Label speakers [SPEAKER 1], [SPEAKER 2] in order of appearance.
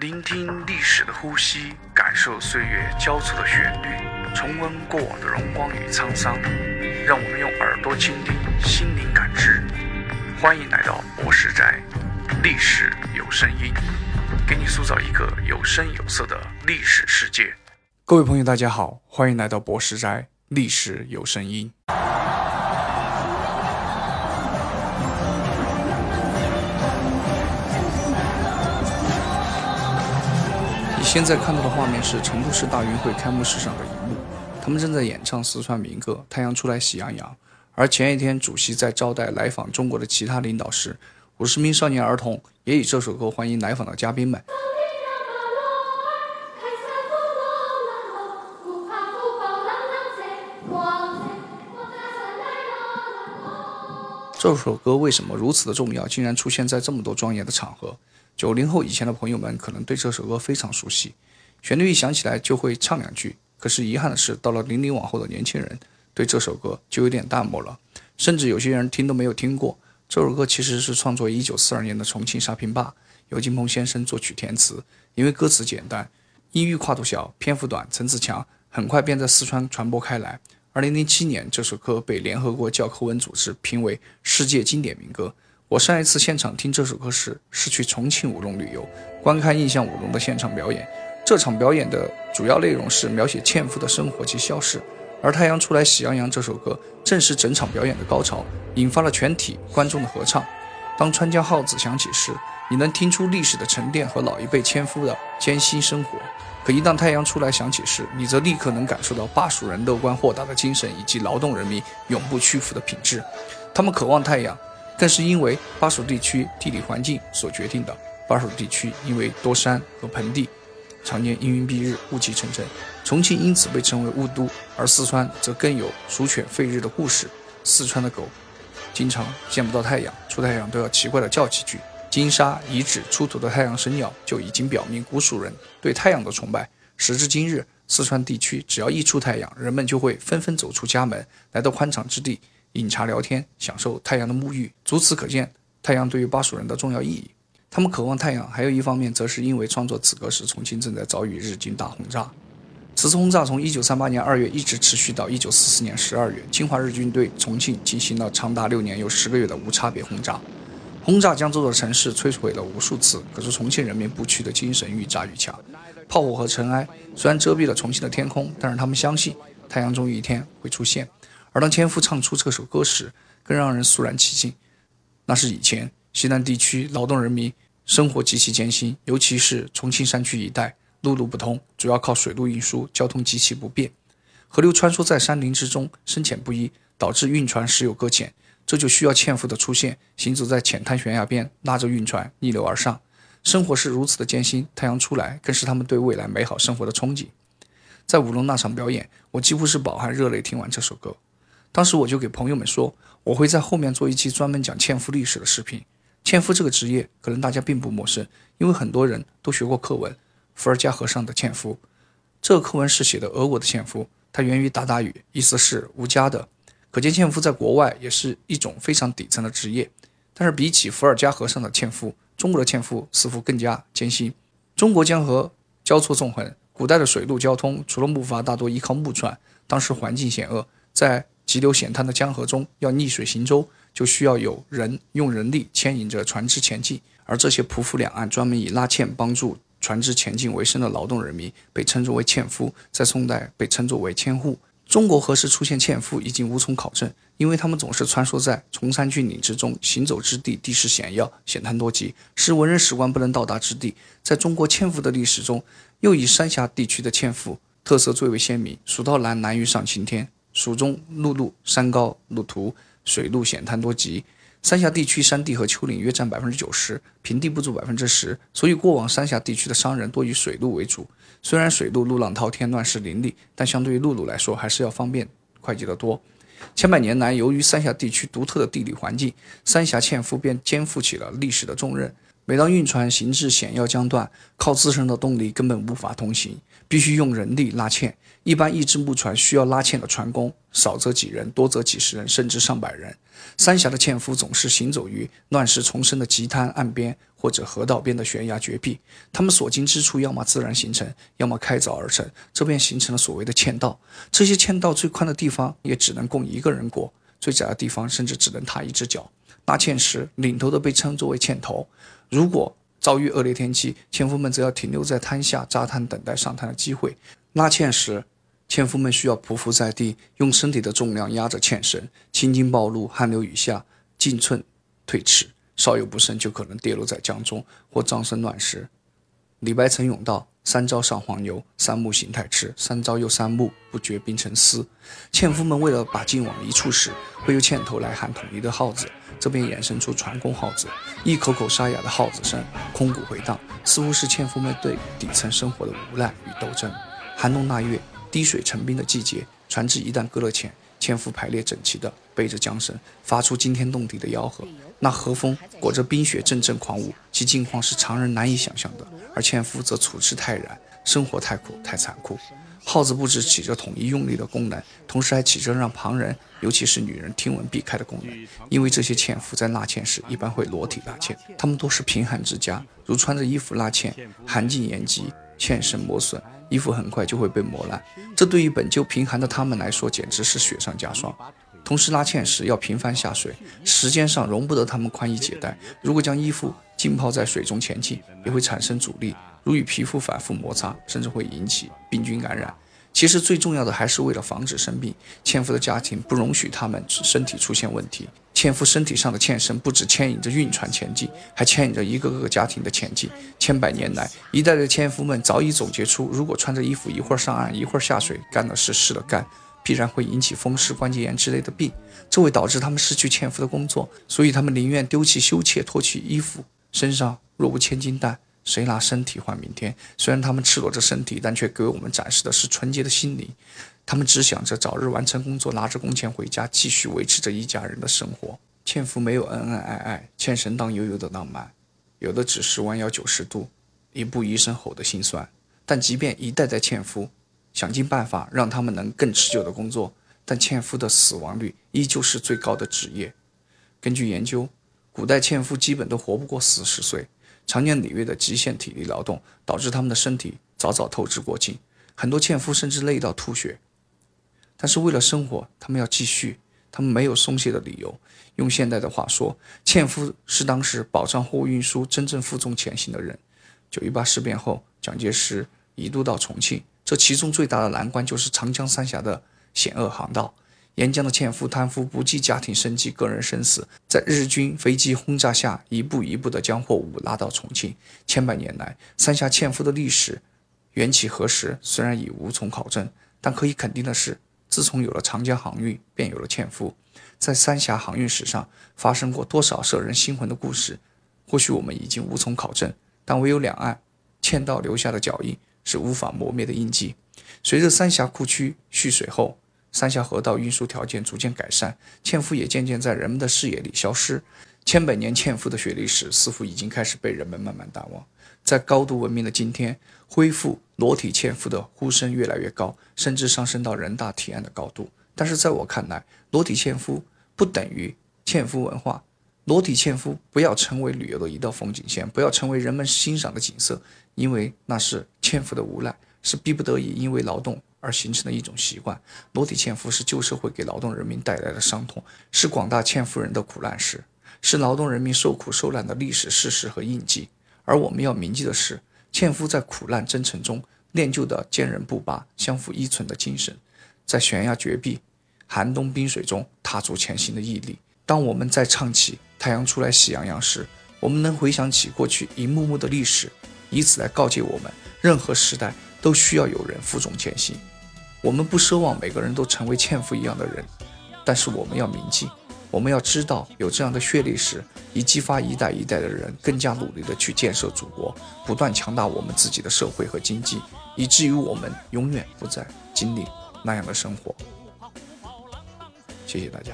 [SPEAKER 1] 聆听历史的呼吸，感受岁月交错的旋律，重温过往的荣光与沧桑。让我们用耳朵倾听，心灵感知。欢迎来到博士宅，历史有声音，给你塑造一个有声有色的历史世界。各位朋友，大家好，欢迎来到博士宅，历史有声音。现在看到的画面是成都市大运会开幕式上的一幕，他们正在演唱四川民歌《太阳出来喜洋洋》。而前一天，主席在招待来访中国的其他领导时，五十名少年儿童也以这首歌欢迎来访的嘉宾们。这首歌为什么如此的重要，竟然出现在这么多庄严的场合？九零后以前的朋友们可能对这首歌非常熟悉，旋律一响起来就会唱两句。可是遗憾的是，到了零零往后的年轻人，对这首歌就有点淡漠了，甚至有些人听都没有听过。这首歌其实是创作一九四二年的《重庆沙坪坝》，由金鹏先生作曲填词。因为歌词简单，音域跨度小，篇幅短，层次强，很快便在四川传播开来。二零零七年，这首歌被联合国教科文组织评为世界经典民歌。我上一次现场听这首歌时，是去重庆舞龙旅游，观看印象舞龙的现场表演。这场表演的主要内容是描写纤夫的生活及消逝，而《太阳出来喜洋洋》这首歌正是整场表演的高潮，引发了全体观众的合唱。当川江号子响起时，你能听出历史的沉淀和老一辈纤夫的艰辛生活；可一旦太阳出来响起时，你则立刻能感受到巴蜀人乐观豁达的精神以及劳动人民永不屈服的品质。他们渴望太阳。更是因为巴蜀地区地理环境所决定的。巴蜀地区因为多山和盆地，常年阴云蔽日、雾气沉沉，重庆因此被称为雾都。而四川则更有鼠犬吠日的故事。四川的狗经常见不到太阳，出太阳都要奇怪的叫几句。金沙遗址出土的太阳神鸟就已经表明古蜀人对太阳的崇拜。时至今日，四川地区只要一出太阳，人们就会纷纷走出家门，来到宽敞之地。饮茶聊天，享受太阳的沐浴，由此可见太阳对于巴蜀人的重要意义。他们渴望太阳，还有一方面则是因为创作此歌时，重庆正在遭遇日军大轰炸。此次轰炸从1938年2月一直持续到1944年12月，侵华日军对重庆进行了长达六年又十个月的无差别轰炸。轰炸将这座城市摧毁了无数次，可是重庆人民不屈的精神愈炸愈强。炮火和尘埃虽然遮蔽了重庆的天空，但是他们相信太阳终有一天会出现。而当千夫唱出这首歌时，更让人肃然起敬。那是以前西南地区劳动人民生活极其艰辛，尤其是重庆山区一带，陆路不通，主要靠水路运输，交通极其不便。河流穿梭在山林之中，深浅不一，导致运船时有搁浅。这就需要纤夫的出现，行走在浅滩悬崖边，拉着运船逆流而上。生活是如此的艰辛，太阳出来，更是他们对未来美好生活的憧憬。在舞龙那场表演，我几乎是饱含热泪听完这首歌。当时我就给朋友们说，我会在后面做一期专门讲纤夫历史的视频。纤夫这个职业，可能大家并不陌生，因为很多人都学过课文。伏尔加河上的纤夫，这个课文是写的俄国的纤夫，它源于鞑靼语，意思是无家的。可见纤夫在国外也是一种非常底层的职业。但是比起伏尔加河上的纤夫，中国的纤夫似乎更加艰辛。中国江河交错纵横，古代的水陆交通除了木筏，大多依靠木船。当时环境险恶，在急流险滩的江河中，要逆水行舟，就需要有人用人力牵引着船只前进。而这些匍匐两岸、专门以拉纤帮助船只前进为生的劳动人民，被称作为纤夫，在宋代被称作为纤户。中国何时出现纤夫，已经无从考证，因为他们总是穿梭在崇山峻岭之中，行走之地地势险要，险滩多急，是文人史官不能到达之地。在中国纤夫的历史中，又以三峡地区的纤夫特色最为鲜明，蜀道难，难于上青天。蜀中陆路山高路途，水路险滩多急。三峡地区山地和丘陵约占百分之九十，平地不足百分之十，所以过往三峡地区的商人多以水路为主。虽然水路路浪滔天，乱石林立，但相对于陆路来说，还是要方便快捷得多。千百年来，由于三峡地区独特的地理环境，三峡纤夫便肩负起了历史的重任。每当运船行至险要江段，靠自身的动力根本无法通行，必须用人力拉纤。一般一只木船需要拉纤的船工少则几人，多则几十人，甚至上百人。三峡的纤夫总是行走于乱石丛生的急滩岸边，或者河道边的悬崖绝壁。他们所经之处，要么自然形成，要么开凿而成，这便形成了所谓的纤道。这些纤道最宽的地方也只能供一个人过，最窄的地方甚至只能踏一只脚。拉纤时，领头的被称作为纤头。如果遭遇恶劣天气，纤夫们则要停留在滩下扎滩，等待上滩的机会。拉纤时，纤夫们需要匍匐在地，用身体的重量压着纤绳，青筋暴露，汗流雨下，进寸退尺，稍有不慎就可能跌落在江中或葬身乱石。李白曾咏道。三朝上黄牛，三木行太迟。三朝又三木，不觉冰成丝。纤夫们为了把劲往一处使，会用纤头来喊统一的号子，这便衍生出船工号子。一口口沙哑的号子声，空谷回荡，似乎是纤夫们对底层生活的无奈与斗争。寒冬腊月，滴水成冰的季节，船只一旦搁了浅，纤夫排列整齐地背着缰绳，发出惊天动地的吆喝。那和风裹着冰雪，阵阵狂舞，其境况是常人难以想象的。而纤夫则处之泰然，生活太苦太残酷。号子不止起着统一用力的功能，同时还起着让旁人，尤其是女人听闻避开的功能。因为这些纤夫在拉纤时一般会裸体拉纤，他们都是贫寒之家，如穿着衣服拉纤，寒尽严急，纤绳磨损，衣服很快就会被磨烂。这对于本就贫寒的他们来说，简直是雪上加霜。同时拉纤时要频繁下水，时间上容不得他们宽衣解带。如果将衣服浸泡在水中前进，也会产生阻力，如与皮肤反复摩擦，甚至会引起病菌感染。其实最重要的还是为了防止生病。纤夫的家庭不容许他们身体出现问题。纤夫身体上的纤绳不止牵引着运船前进，还牵引着一个个家庭的前进。千百年来，一代的纤夫们早已总结出：如果穿着衣服一会儿上岸，一会儿下水，干了事，湿了干。必然会引起风湿关节炎之类的病，这会导致他们失去纤夫的工作，所以他们宁愿丢弃羞怯，脱去衣服，身上若无千斤担，谁拿身体换明天？虽然他们赤裸着身体，但却给我们展示的是纯洁的心灵。他们只想着早日完成工作，拿着工钱回家，继续维持着一家人的生活。纤夫没有恩恩爱爱，纤绳荡悠悠的浪漫，有的只是弯腰九十度，一步一声吼的心酸。但即便一代代纤夫。想尽办法让他们能更持久的工作，但纤夫的死亡率依旧是最高的职业。根据研究，古代纤夫基本都活不过四十岁，常年累月的极限体力劳动导致他们的身体早早透支过劲，很多纤夫甚至累到吐血。但是为了生活，他们要继续，他们没有松懈的理由。用现代的话说，纤夫是当时保障货物运输真正负重前行的人。九一八事变后，蒋介石一度到重庆。这其中最大的难关就是长江三峡的险恶航道。沿江的纤夫贪夫不计家庭生计、个人生死，在日军飞机轰炸下，一步一步地将货物拉到重庆。千百年来，三峡纤夫的历史缘起何时，虽然已无从考证，但可以肯定的是，自从有了长江航运，便有了纤夫。在三峡航运史上发生过多少摄人心魂的故事，或许我们已经无从考证，但唯有两岸纤道留下的脚印。是无法磨灭的印记。随着三峡库区蓄水后，三峡河道运输条件逐渐改善，纤夫也渐渐在人们的视野里消失。千百年纤夫的血历史似乎已经开始被人们慢慢淡忘。在高度文明的今天，恢复裸体纤夫的呼声越来越高，甚至上升到人大提案的高度。但是在我看来，裸体纤夫不等于纤夫文化。裸体纤夫不要成为旅游的一道风景线，不要成为人们欣赏的景色，因为那是纤夫的无奈，是逼不得已因为劳动而形成的一种习惯。裸体纤夫是旧社会给劳动人民带来的伤痛，是广大纤夫人的苦难史，是劳动人民受苦受难的历史事实和印记。而我们要铭记的是，纤夫在苦难征程中练就的坚韧不拔、相互依存的精神，在悬崖绝壁、寒冬冰水中踏足前行的毅力。当我们在唱起太阳出来喜洋洋时，我们能回想起过去一幕幕的历史，以此来告诫我们：任何时代都需要有人负重前行。我们不奢望每个人都成为纤夫一样的人，但是我们要铭记，我们要知道有这样的血历史，以激发一代一代的人更加努力的去建设祖国，不断强大我们自己的社会和经济，以至于我们永远不再经历那样的生活。谢谢大家。